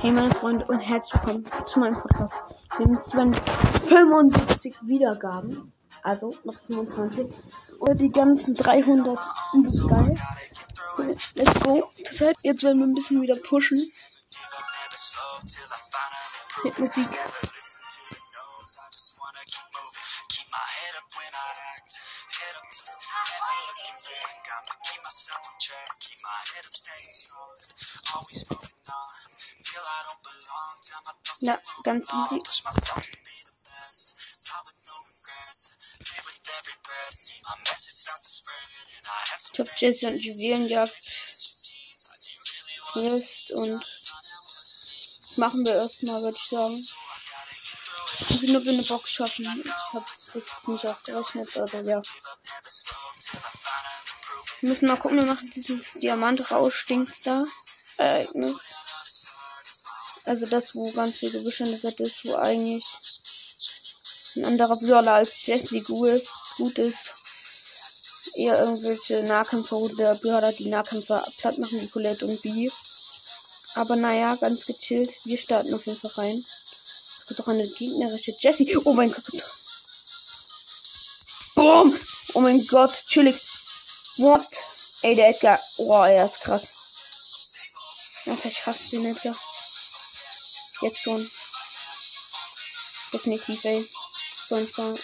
Hey meine Freunde und herzlich willkommen zu meinem Podcast. Wir haben 75 Wiedergaben, also noch 25 und die ganzen 300 übelst geil. Let's go. Jetzt werden wir ein bisschen wieder pushen. Mit Musik. Ganz. Ich hab Jesse und Juwelenjagd jetzt und das machen wir erstmal, würde ich sagen. Also nur wir eine Box schaffen. Ich hab das nicht ausgerechnet, aber ja. Wir müssen mal gucken, wir machen dieses Diamant-Rausch-Dings da. Ereignis. Also das, wo ganz viel Gebüsch in der Seite ist, wo eigentlich ein anderer Brawler als Jesse gut ist. Eher irgendwelche Nahkämpfer oder Brawler, die Nahkämpfer platt machen, wie Colette und B. Aber naja, ganz gechillt. Wir starten auf jeden Fall rein. Es gibt auch eine gegnerische Jessie. Oh mein Gott. Boom! Oh mein Gott, chillig. What? Ey, der Edgar. Oh, er ist krass. Ja, ich hasse den Edgar. Jetzt schon. Definitiv, ey. Sonst sagen.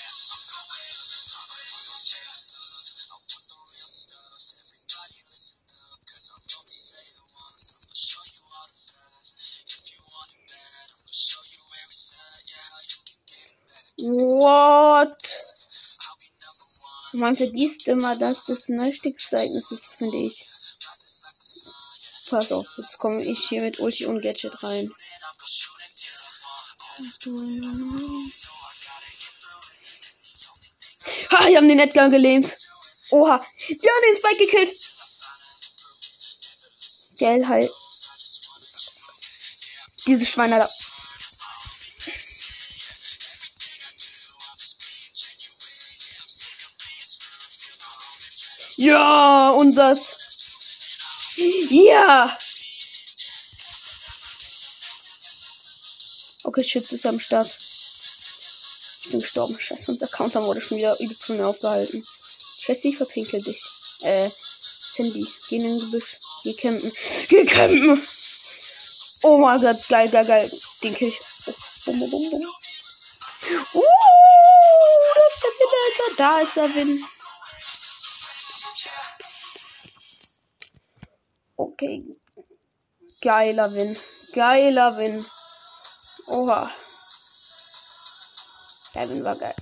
What? Man vergisst immer, dass das ein Ereignis ist, finde ich. Pass auf, jetzt komme ich hier mit Ulti und Gadget rein. Ha, die haben den Edgar gelähmt. Oha. Die haben den Spike gekillt. Gell, halt. Diese Schweine da. Ja, unseres. Ja. Okay, Schütze ist am Start. Ich bin gestorben. Scheiße, unser Counter wurde schon wieder übel von mir aufgehalten. Schätze, ich verpinkel dich. Äh, Sandy, geh in den Gebüsch. Geh campen. Geh campen! Oh mein Gott, geil, geil, geil. Den kill ich. Bum, bum, bum, bum. Uh, das ist der Win, Alter. Da ist der Win. Okay. Geiler Win. Geiler Win. Oha. Win war geil.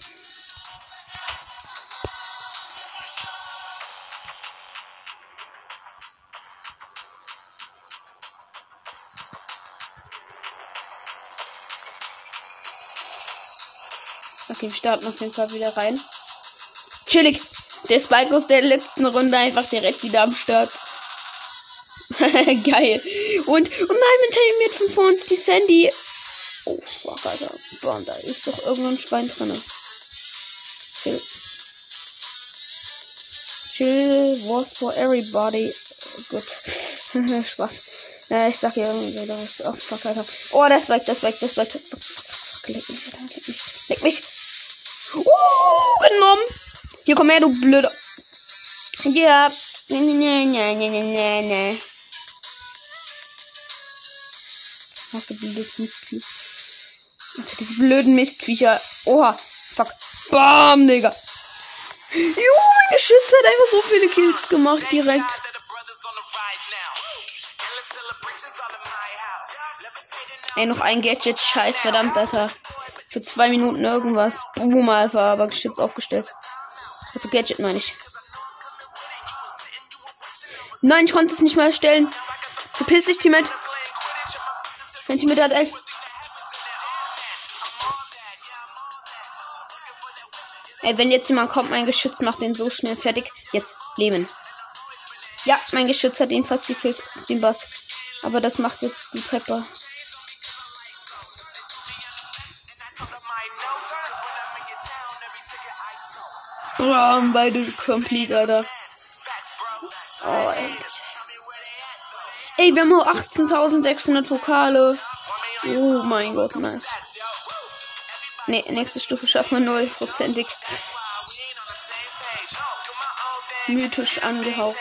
Okay, wir starten auf jeden Fall wieder rein. Chillig. Der Spike aus der letzten Runde einfach direkt wieder am Start. Geil. Und, oh nein, jetzt von uns die Sandy. Oh, fuck, Alter. Boah, da ist doch irgendein Schwein drin. Chill. Chill was for everybody. Oh, gut. Spaß. Ja, ich sag hier irgendwie, da ist. Oh, fuck, Alter. Oh, das weg, das weg, das weg. Leck mich, Alter, leck mich. Leck mich. Uh, genommen. Hier komm her, du blöder. Ja. Nee, nee, nee, nee, nee, nee, nee. Ach, du blödes Mistviecher. Blöden Mistviecher. Oha. Fuck. Bam, Digga. Jo, mein Geschütz hat einfach so viele Kills gemacht direkt. Ey, noch ein Gadget. Scheiß, verdammt, Alter. Für zwei Minuten irgendwas. Boom, Alpha, aber Geschütz aufgestellt. Also Gadget meine ich. Nein, ich konnte es nicht mal erstellen. Verpiss dich, Teammate. Zentimeter hat elf. Ey, wenn jetzt jemand kommt, mein Geschütz macht den so schnell fertig. Jetzt leben. Ja, mein Geschütz hat ihn fast gekillt, den Boss. Aber das macht jetzt die Pepper. Oh, beide complete, Alter. Oh, ey. Ey, wir haben nur 18.600 Pokale. Oh mein Gott, nice. Ne, nächste Stufe schaffen wir nullprozentig. Mythisch angehaucht.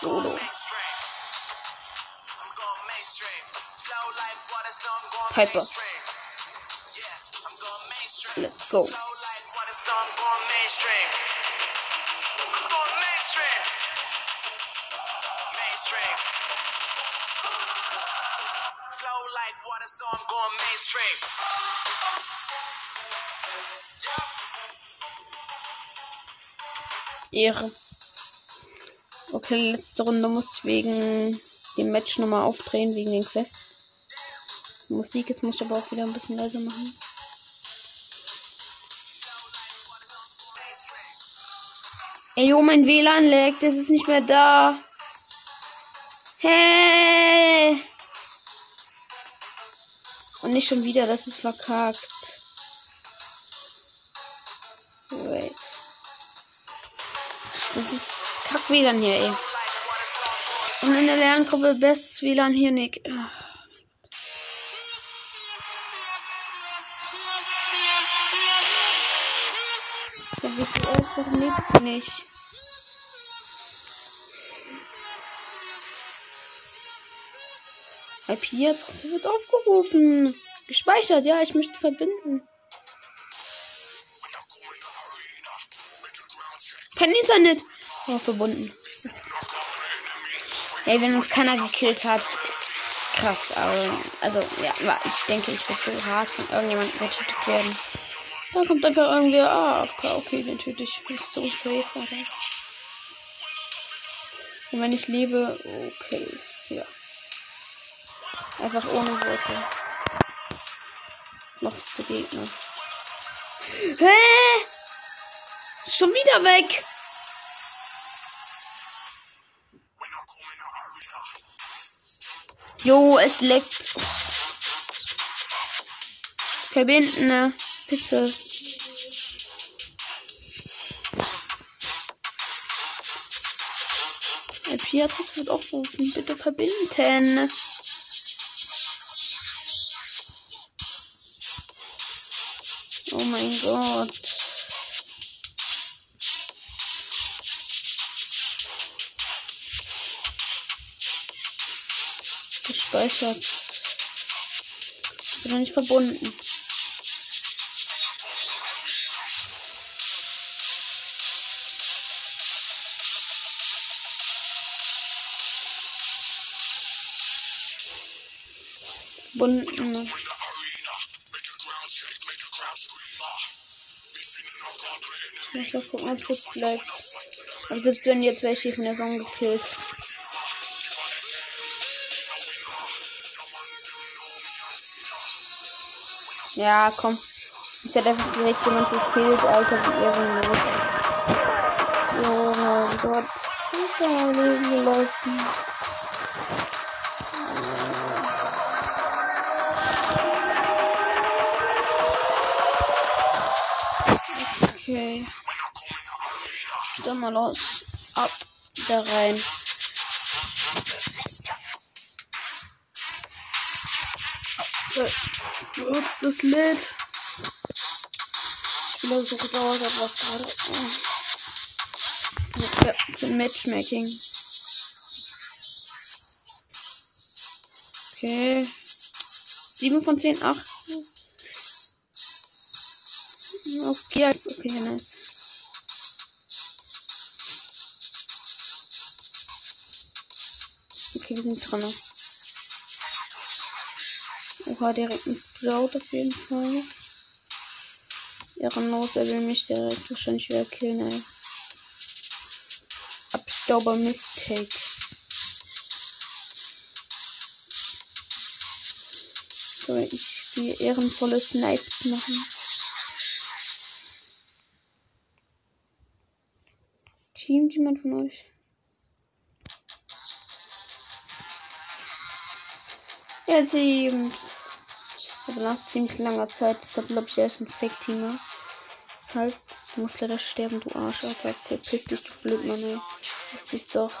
Solo. Piper. Let's go. Ehre. Okay, letzte Runde muss ich wegen dem Match nochmal aufdrehen, wegen den Quests. Musik, jetzt muss ich aber auch wieder ein bisschen leiser machen. Ey, jo, mein WLAN leckt, es ist nicht mehr da. Hey! Und nicht schon wieder, das ist verkackt. Kack WLAN hier, ey. Und in der Lerngruppe bestes WLAN hier, Nick. Der WTF lebt nicht. IP-Adresse wird aufgerufen. Gespeichert, ja, ich möchte verbinden. Kein Internet. Oh, verbunden. Ey, wenn uns keiner gekillt hat. Krass, aber. Also, ja, ich denke, ich werde so hart von irgendjemandem getötet werden. Da kommt einfach irgendwie. Ah, okay, okay, den töte ich. Ist so safe, Alter. Und wenn ich lebe, okay. Ja. Einfach ohne Worte. Noch zu Gegner. Hä? Schon wieder weg. Jo, es leckt. Verbinden, ne? Bitte. IP-Adresse wird aufrufen. Bitte verbinden. Verbunden. Verbunden. Ich muss gucken, ob es bleibt. Am 17. jetzt die von der Song gekillt. Ja, komm. Ich hätte einfach direkt jemand gekillt, Alter, wie ehrenlos. Oh mein Gott. Ich bin am Leben gelaufen. Okay. Dann mal los. Ab da rein. Das lädt. Ich glaube, so gedauert hat was gerade. Oh. Ja, für Matchmaking. Okay. 7 von 10, 8. Okay, okay, nice. Okay, wir sind dran. Oha, direkt ein Sprout auf jeden Fall. Ehrenlos, er will mich direkt wahrscheinlich wieder killen, ey. Abstauber Mistake. So, ich die ehrenvolle Snipes machen. Teamt jemand von euch? Ja, teamt. Aber nach ziemlich langer Zeit, deshalb glaube ich, er ist ein Fake-Teamer. Halt, du musst leider sterben, du Arsch, Alter. Verpiss dich, du blöd, Mann, ey. Verpiss dich doch.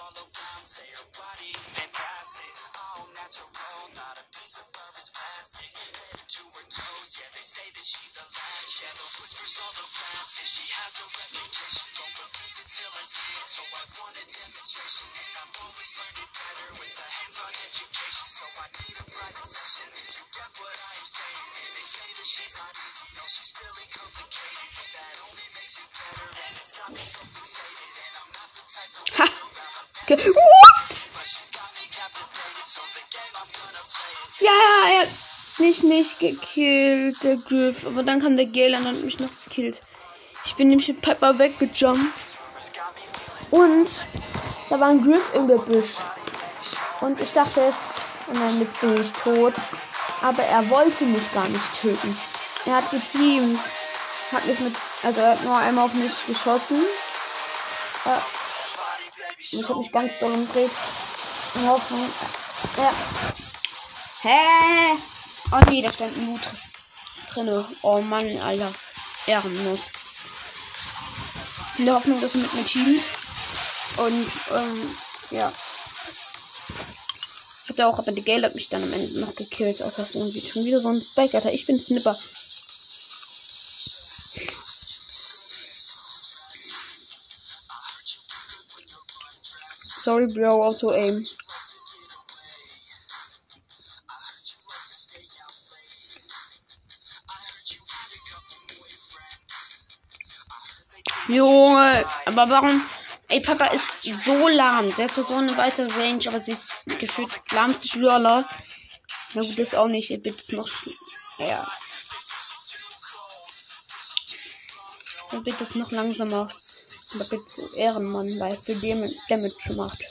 all around say her body's fantastic. All natural, not a piece of fur is plastic. Head to her toes, yeah, they say that she's a latch. Yeah, those whispers all around say she has a reputation. Don't believe it till I see it, so I want a demonstration. And I'm always learning better with a hands on education. So I need a private session if you get what I am saying. And they say that she's not easy, no, she's really complicated. But that only makes it better, and it's got me so fixated. Ge What? Ja, er hat mich nicht gekillt, der Griff. Aber dann kam der Gale und hat mich noch gekillt. Ich bin nämlich mit Pepper weggejumpt. Und da war ein Griff im Gebüsch. Und ich dachte, und dann jetzt bin ich tot. Aber er wollte mich gar nicht töten. Er hat geteamt. Hat mich mit, also er hat nur einmal auf mich geschossen. Äh, ich habe mich ganz doll umgedreht. In Hoffnung. Ja. Hä? Oh nee, da stand ein Loot drinne. Oh Mann, Alter. Ehrenlos. In der Hoffnung, dass er mit mir teamt. Und, ähm, ja. Hat er auch, aber die Gale hat mich dann am Ende noch gekillt. Auch das irgendwie schon wieder so ein Spike, Alter. Ich bin Snipper. Sorry, bro, auto aim. Junge, aber warum? Ey, Papa ist so lahm. Der hat so eine weite Range, aber sie ist gefühlt lahmste Brawler. Na gut, das auch nicht. Bitte noch. Ja. Ja, bitte ist noch langsamer. Bitte Ehrenmann, für dem Damage macht.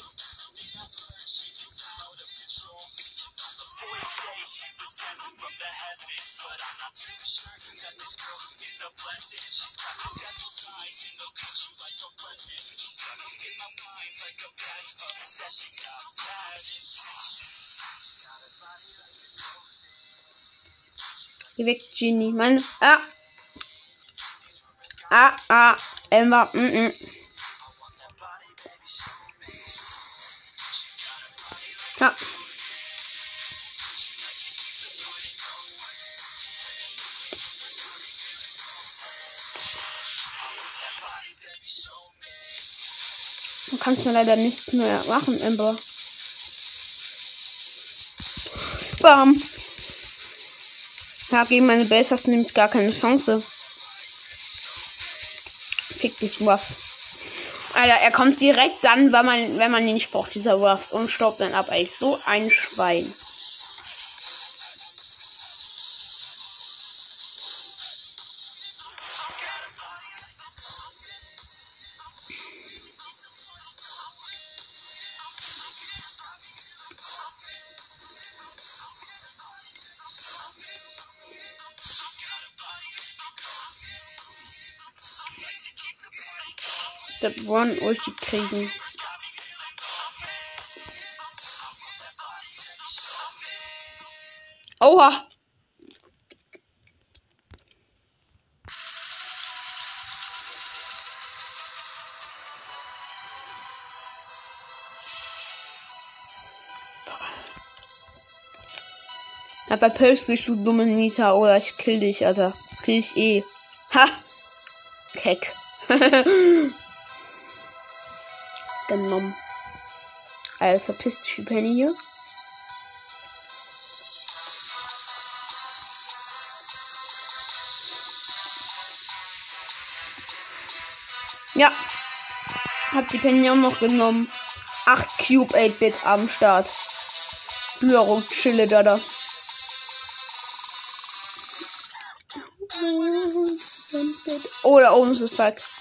Weg, Genie. Mein. Ah! Ah, ah. Emma. Mm -mm. Ja. Du kannst mir leider nichts mehr machen, Ember. Bam. Ja, gegen meine Base hast du nämlich gar keine Chance. Fick dich, Ruff. Alter, er kommt direkt dann, wenn man, wenn man ihn nicht braucht, dieser Ruff. Und stoppt dann ab, ey. So ein Schwein. Das wollen Ulti kriegen. Oha! Aber plötzlich du dumme Nita oder ich kill dich, Alter. Kill ich eh. Ha! Keck. genommen. Also verpiss dich, Penny hier. Ja. Hab die Penny auch noch genommen. 8 Cube 8-Bit am Start. Blöro, chille da da. Oh, da oben ist das.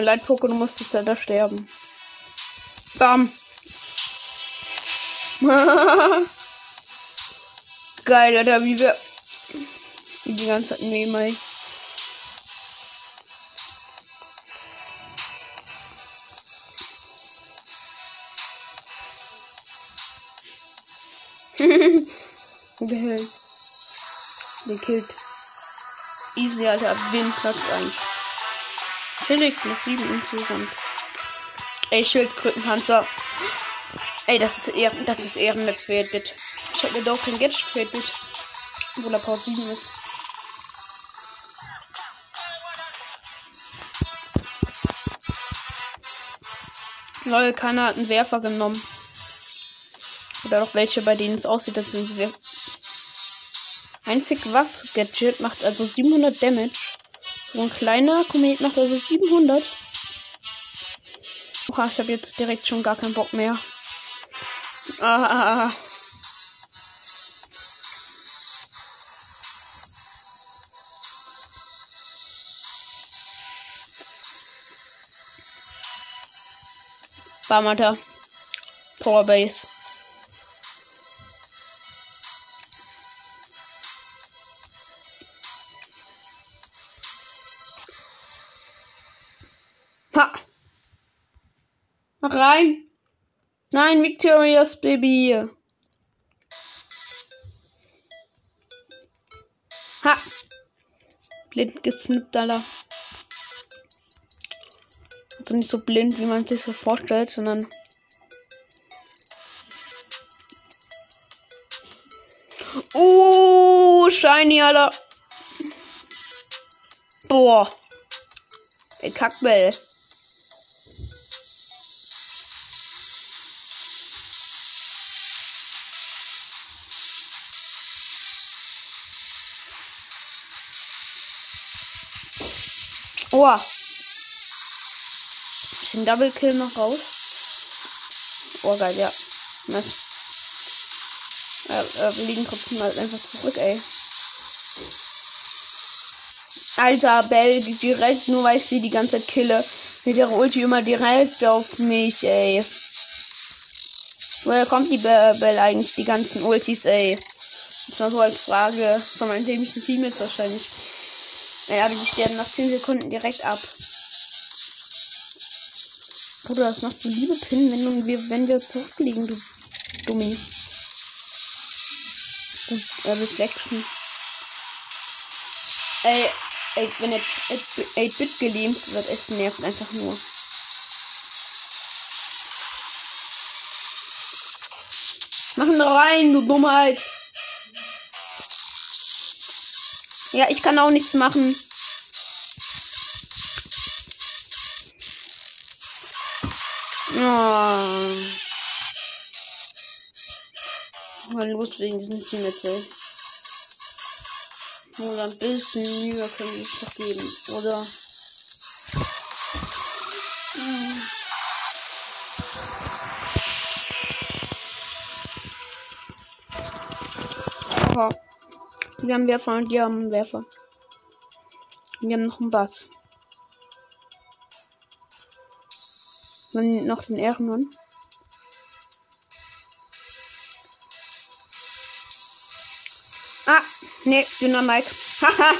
mir leid, Poco, du musstest leider sterben. Bam. Geil, Alter, wie wir die ganze Zeit nehmen, ey. Gehört. Gekillt. Easy, Alter, ab eigentlich. Chillig, plus 7 insgesamt. Ey, Schildkrötenpanzer. Ey, das ist, Ehren, das ist ehrenwertet. Ich hab mir doch kein Gadget created. Obwohl er Port 7 ist. Lol, keiner hat einen Werfer genommen. Oder auch welche, bei denen es aussieht, sind sie Ein Fick-Waff-Gadget macht also 700 Damage. So ein kleiner Komet macht also 700. Oha, ich habe jetzt direkt schon gar keinen Bock mehr. Ah. Bam, Alter. Power Nein, Victorious Baby! Ha! Blind gesnippt, Alter also nicht so blind, wie man sich das vorstellt, sondern Oh, shiny, Alter. Boah. Ey, Kackbell. Oh den Double Kill noch raus. Oh, geil, ja. Nice. Äh, wir liegen trotzdem halt einfach zurück, ey. Alter, Bell direkt, nur weil ich sie die ganze Zeit kille. Mit ihrer Ulti immer direkt auf mich, ey. Woher kommt die Bell eigentlich, die ganzen Ultis, ey? Das war so als Frage von meinem dämlichen Team jetzt wahrscheinlich. Naja, die sterben nach 10 Sekunden direkt ab. Bruder, das machst du liebe Pin, wenn, wir, wenn wir zurückliegen, du Dummi. Du, äh, Reflection. Ey, ey, wenn jetzt 8-Bit gelähmt wird, es nervt einfach nur. Mach ihn rein, du Dummheit. Ja, ich kann auch nichts machen. Oh. Mal los wegen diesem Teamwechsel. Nur ein bisschen Mühe können wir uns doch geben, oder? Wir haben Werfer und die haben Werfer. Wir haben noch einen Bass. Dann noch den Ehrenmann. Ah, ne, Dynamik. Haha,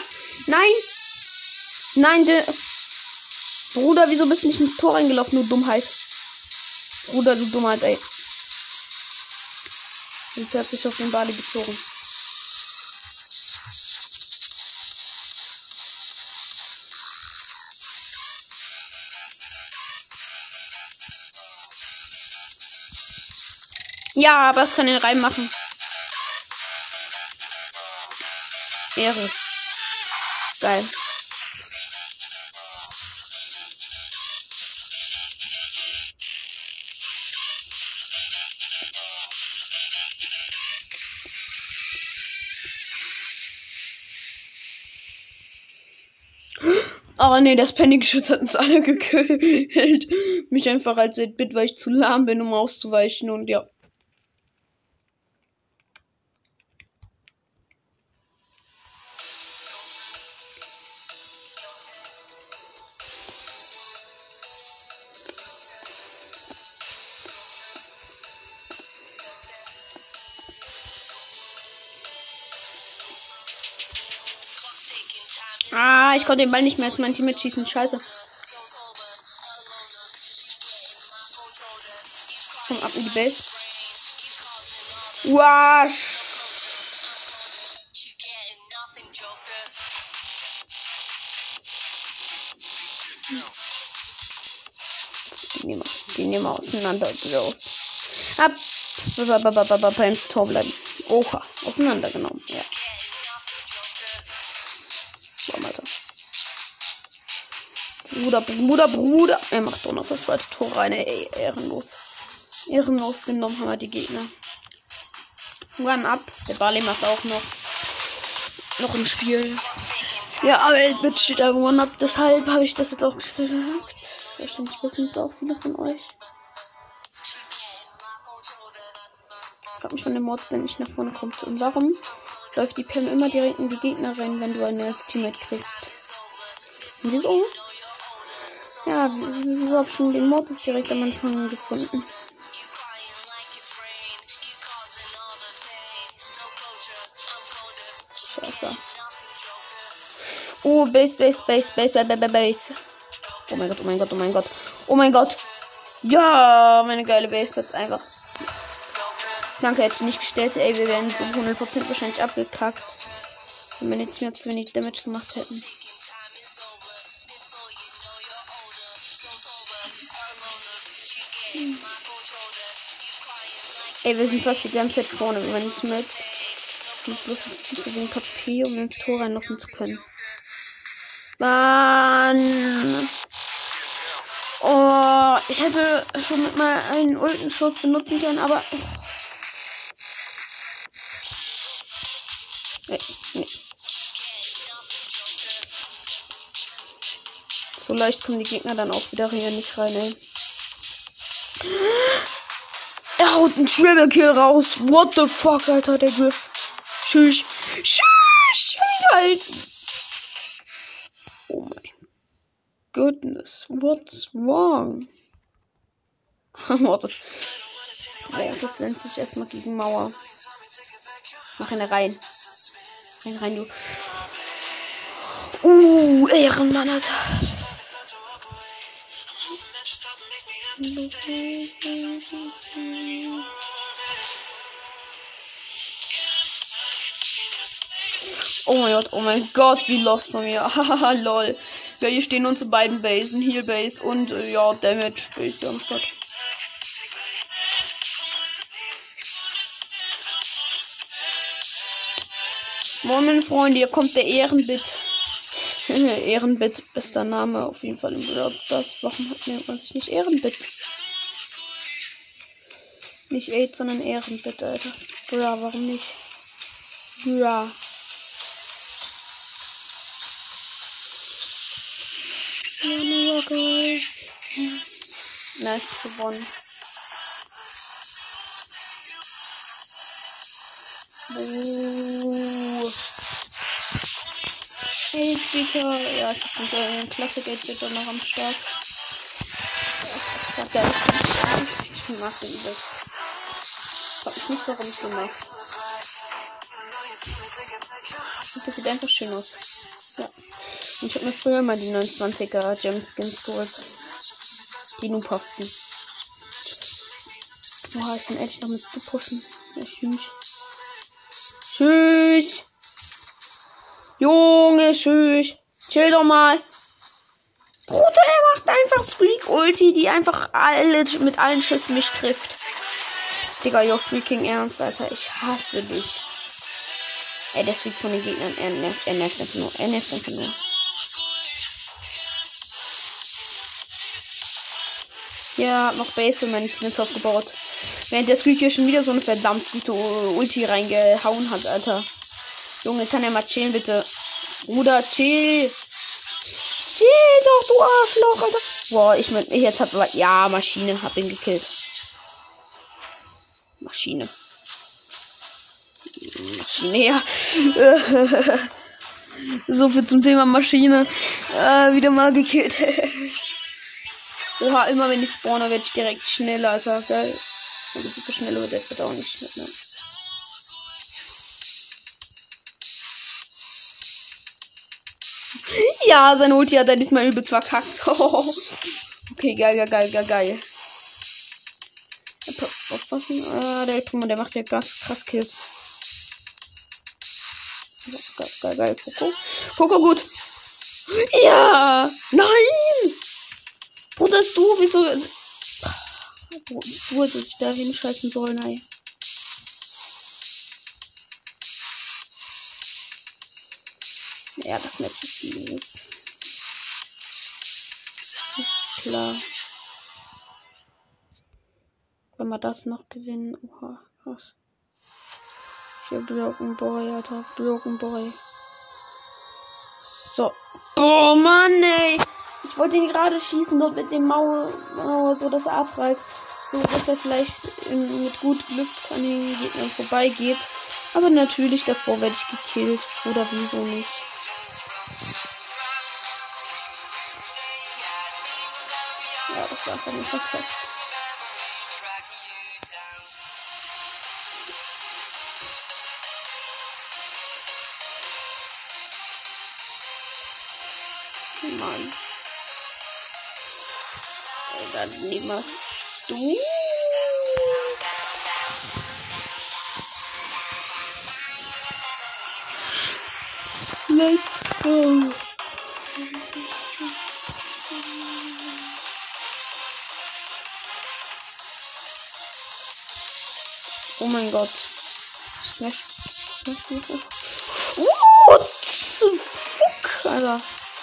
nein. Nein, de Bruder, wieso bist du nicht ins Tor reingelaufen, du Dummheit? Bruder, du Dummheit, ey. Jetzt hat sich auf den Bali gezogen. Ja, aber es kann den Reim machen. Ehre. Geil. Oh nee, das Panic-Schutz hat uns alle gekillt. Mich einfach als Bit, weil ich zu lahm bin, um auszuweichen und ja. Ah, ich konnte den Ball nicht mehr als mein Team schießen. Scheiße. Komm ab in die Base. Wasch. Die nehmen wir auseinander. Ab. Tor bleiben. Oha. Auseinandergenommen. Ja. Bruder, Bruder, Bruder. Er macht doch noch das zweite Tor rein. Ey, ehrenlos. Ehrenlos genommen haben wir die Gegner. Run ab. Der Bali macht auch noch. Noch ein Spiel. Ja, aber mit steht einfach One Up. Deshalb habe ich das jetzt auch gesagt. Wahrscheinlich wissen es auch viele von euch. Ich frage mich von dem Mod, der nicht nach vorne kommt. Und warum läuft die Pam immer direkt in die Gegner rein, wenn du ein neues Teammate kriegst? Wieso? Ja, wieso hab ich schon den Mod direkt am Anfang gefunden? Oh, Base, Base, Base, Base, Base, Base, Base. Oh mein Gott, oh mein Gott, oh mein Gott. Oh mein Gott. Ja, meine geile Base ist einfach. Danke, hätte ich nicht gestellt. Ey, wir wären so 100% wahrscheinlich abgekackt. Wenn wir nicht mehr zu wenig Damage gemacht hätten. Ey, wir sind fast die ganze Zeit vorne, wenn ich mit. Ich bloß den KP, um ins Tor reinlaufen zu können. Mann! Oh, ich hätte schon mit mal einen Ultenschuss benutzen können, aber. Nee, nee. So leicht kommen die Gegner dann auch wieder hier nicht rein, ey. Haut einen Triple Kill raus. What the fuck, Alter, der Griff. Tschüss. Tschüss. Halt. Oh mein goodness. What's wrong? What the... Ja, das nennt sich erstmal gegen Mauer. Mach ihn rein. Rein, rein, du. Uh, Ehrenmann, Alter. Oh mein Gott, oh mein Gott, wie lost von mir. Haha, lol. Ja, hier stehen unsere beiden Basen, Heal Base und äh, ja, Damage Base am Start. Moin, Freunde, hier kommt der Ehrenbit. Ehrenbit, bester Name auf jeden Fall im Brawl Stars. Warum hat man sich nicht Ehrenbit? Nicht 8, sondern Ehrenbit, Alter. Ja, warum nicht? Ja. Nice gewonnen. Hey, Speaker. Ja, ich hab einen Classic 8 noch am Start. Ich mag den übelst. Nicht, warum ich so mache. Das sieht einfach schön aus. Ja. Ich habe mir früher mal die 29er Gem Skins geholt. Die Noobhaften. Boah, ich bin echt noch mit zu pushen. Ja, tschüss. Tschüss. Junge, tschüss. Chill doch mal. Bruder, er macht einfach Squeak Ulti, die einfach alle mit allen Schüssen mich trifft. Digga, you're freaking ernst, Alter. Ich hasse dich. Ey, der Squeak von den Gegnern, er nervt, er nervt einfach nur. Er nervt einfach nur. Ja, noch Base und meine Teams aufgebaut. Während der Squeak hier schon wieder so eine verdammt gute Ulti reingehauen hat, Alter. Junge, kann er mal chillen, bitte. Bruder, chill. Chill doch, du Arschloch, Alter. Boah, ich mein, jetzt hat ja, Maschine, hab ihn gekillt. Maschine, ja. so viel zum Thema Maschine. Äh, wieder mal gekillt. Oha, immer wenn ich spawne, werde ich direkt schneller, Alter. Geil. Wenn ich super schnell wird, wird auch nicht schneller. Ja, sein Ulti hat er nicht mal übel verkackt. okay, geil, geil, geil, geil, geil. Aufpassen. Ah, der, mal, der macht ja krass, krass Kills. Geil, geil, geil. Coco. Coco gut. Ja! Nein! dass du, wieso. Wo, wo hätte ich da hinscheißen sollen, ey. Das noch gewinnen. Oha, krass. Hier Broken Boy, Alter. Broken Boy. So. Boah, Mann, ey. Ich wollte ihn gerade schießen, dort mit dem Mauer, Mauer so dass er abreißt. So, dass er vielleicht in, mit gut Glück an den Gegnern vorbeigeht. Aber natürlich, davor werde ich gekillt. Oder wieso nicht.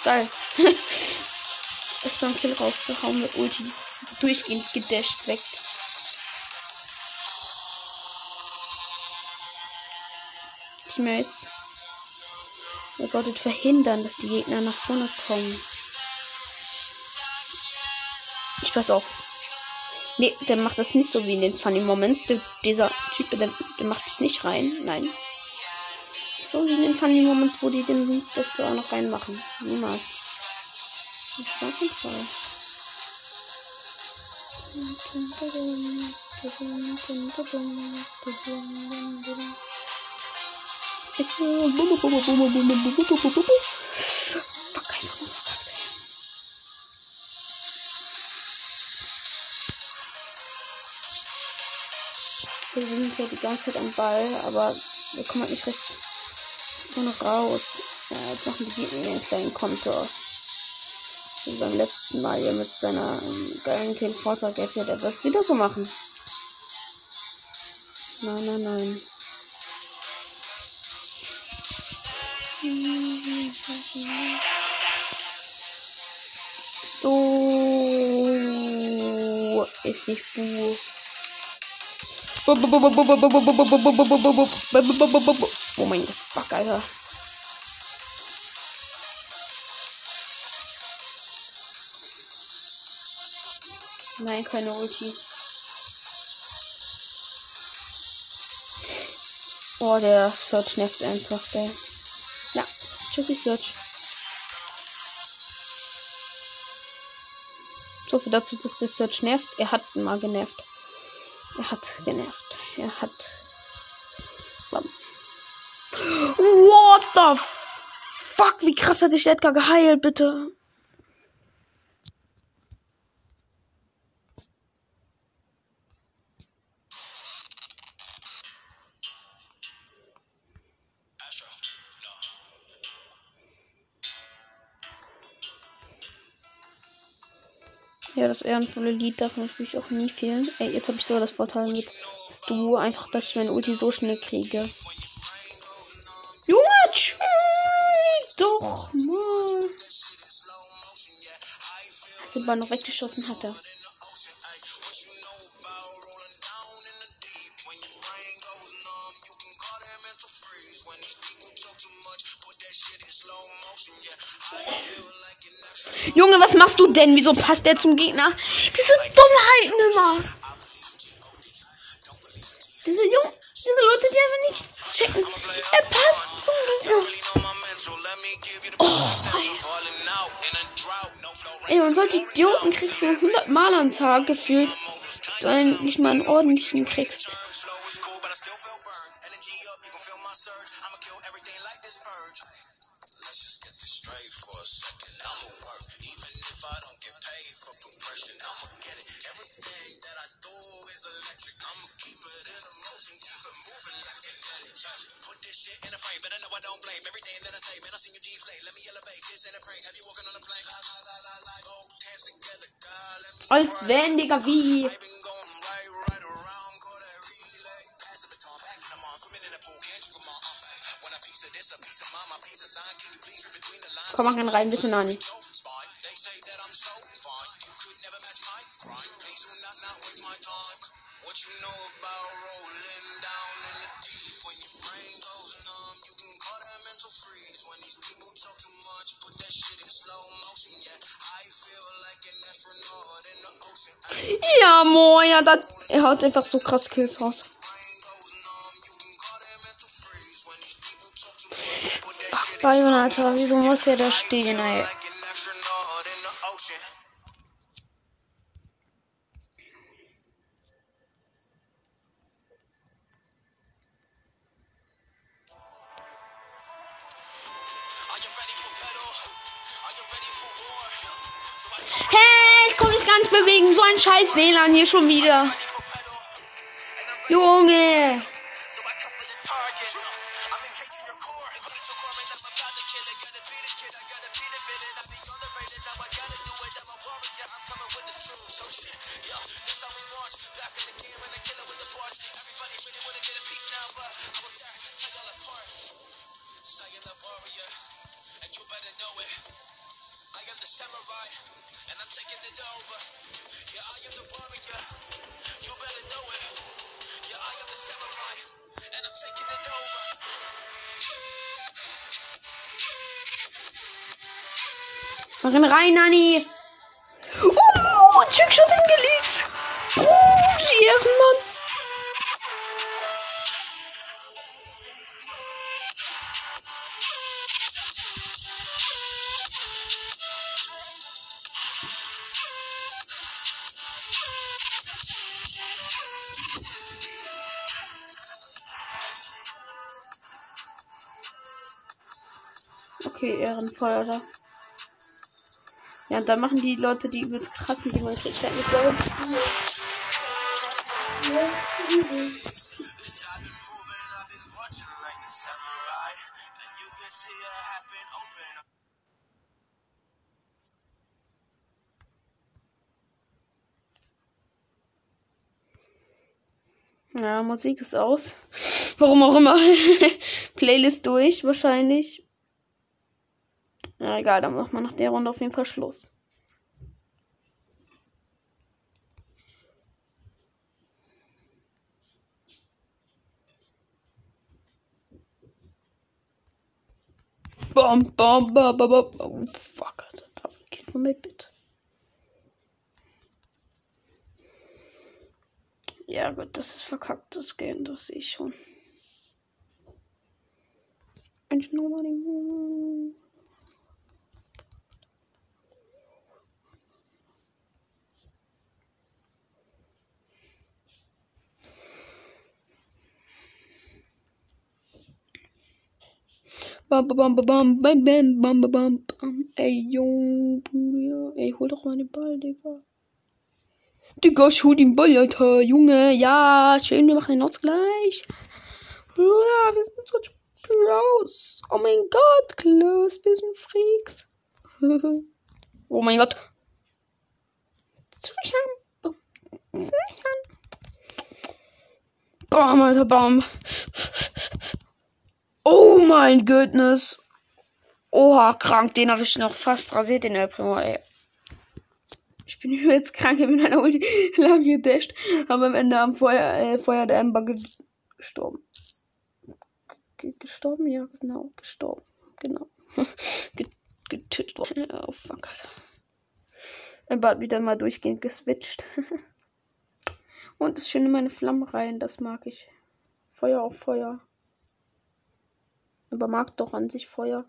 Geil. Ist dann Kill rausgehauen mit Ulti. Durchgehend gedasht weg. Teammates. Ihr solltet verhindern, dass die Gegner nach vorne kommen. Ich pass auf. Nee, der macht das nicht so wie in den Funny Moments. Der, dieser Typ, der, der macht es nicht rein. Nein. So wie in den Funny Moments, wo die den so auch noch reinmachen. Niemals. Das ist gar kein Fall. Wir sind ja die ganze Zeit am Ball, aber wir kommen halt nicht recht vorne raus. Ja, jetzt machen die einen kleinen Konter. Wie beim letzten Mal hier mit seiner ähm, geilen Teleporter Gap wird er das wieder so machen. Nein, nein, nein. So ist nicht gut. Oh mein Gott, fuck, Alter. Nein, keine Ulti. Oh, der Search nervt einfach, der. Ja, tschüssi Search. So viel dazu, dass der Search nervt. Er hat mal genervt. Er hat genervt. Er hat. What the fuck? Wie krass hat sich der Edgar geheilt, bitte? Ja, das ehrenvolle Lied darf natürlich auch nie fehlen. Ey, jetzt habe ich sogar das Vorteil mit du einfach, dass ich meine Ulti so schnell kriege. Doch mal. Den Ball noch weggeschossen hat er. Junge, was machst du denn? Wieso passt der zum Gegner? Diese Dummheiten immer. Diese Jungen, diese Leute, die einfach nicht checken. Er passt zum Gegner. Und solche Idioten kriegst du 100 Mal am Tag gefühlt, dass du nicht mal einen ordentlichen kriegst. Als wenn, Digga, wie? Komm, mach ihn rein, bitte, Nani. Ja, das, er haut einfach so krass Kills raus. Byron, Alter, wieso muss er da stehen, ey? wegen so einem scheiß WLAN hier schon wieder. Junge. Nein, Nani. Oh, Typ hingelegt. Oh, Ehrenmann. Okay, Ehrenfeuer oder? Ja, und dann machen die Leute die übelst krassen Dinge und kriegt halt nicht so. Ja, Musik ist aus. Warum auch immer. Playlist durch, wahrscheinlich. Ja, egal, dann macht man nach der Runde auf jeden Fall Schluss. Bam, bam, bam, bam, bam. Oh, fuck, also, da geht von mir bitte. Ja, gut, das ist verkacktes Game, das sehe ich schon. Ein Nobody. Bam, bam, bam, bam, bam, bam, bam, bam, bam, bam. Ey, Junge, Bruder. Ey, hol doch mal den Ball, Digga. Digga, ich hol den Ball, Alter. Junge, ja, schön, wir machen den Ausgleich. Ja, wir sind so Pros. Oh mein Gott, Klaus, wir sind Freaks. oh mein Gott. Zuschauer. Zuschauer. Bam, Alter, bam. Oh mein Goodness. Oha, krank. Den habe ich noch fast rasiert, den El Primo, ey. Ich bin jetzt krank, ich bin einer Ulti lang gedasht. Aber am Ende am Feuer, äh, Feuer der Ember gestorben. G gestorben? Ja, genau. Gestorben. Genau. Getötet worden. Oh, fuck. Ember hat wieder mal durchgehend geswitcht. Und ist schön in meine Flammen rein. Das mag ich. Feuer auf Feuer. Aber mag doch an sich Feuer.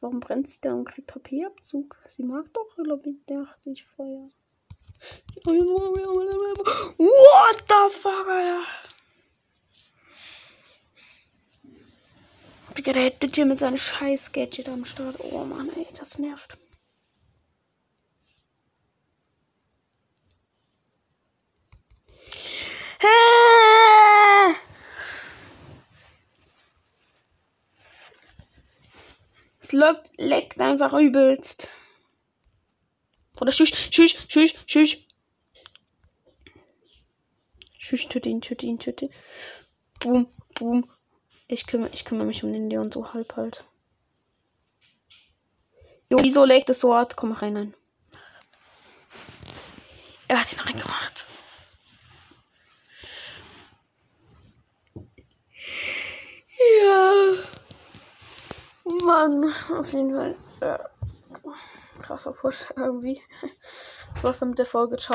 Warum brennt sie dann und kriegt HP-Abzug? Sie mag doch, glaube ich, dachte ich, Feuer. What the fuck, Alter? Digga, der hätte hier mit seinem scheiß Gadget am Start. Oh Mann, ey, das nervt. Lockt, leckt einfach übelst. Oder tschüss, tschüss, tschüss, tschüss. Ich töte ihn, töte ihn, töte. Boom, boom. Ich kümmere, ich kümmere mich um den Leon so halb halt. Jo, wieso legt es so hart? Komm rein, nein. Er hat ihn reingemacht. Ja. Mann, auf jeden Fall. Äh, krasser Push irgendwie. So was dann mit der Folge. Ciao.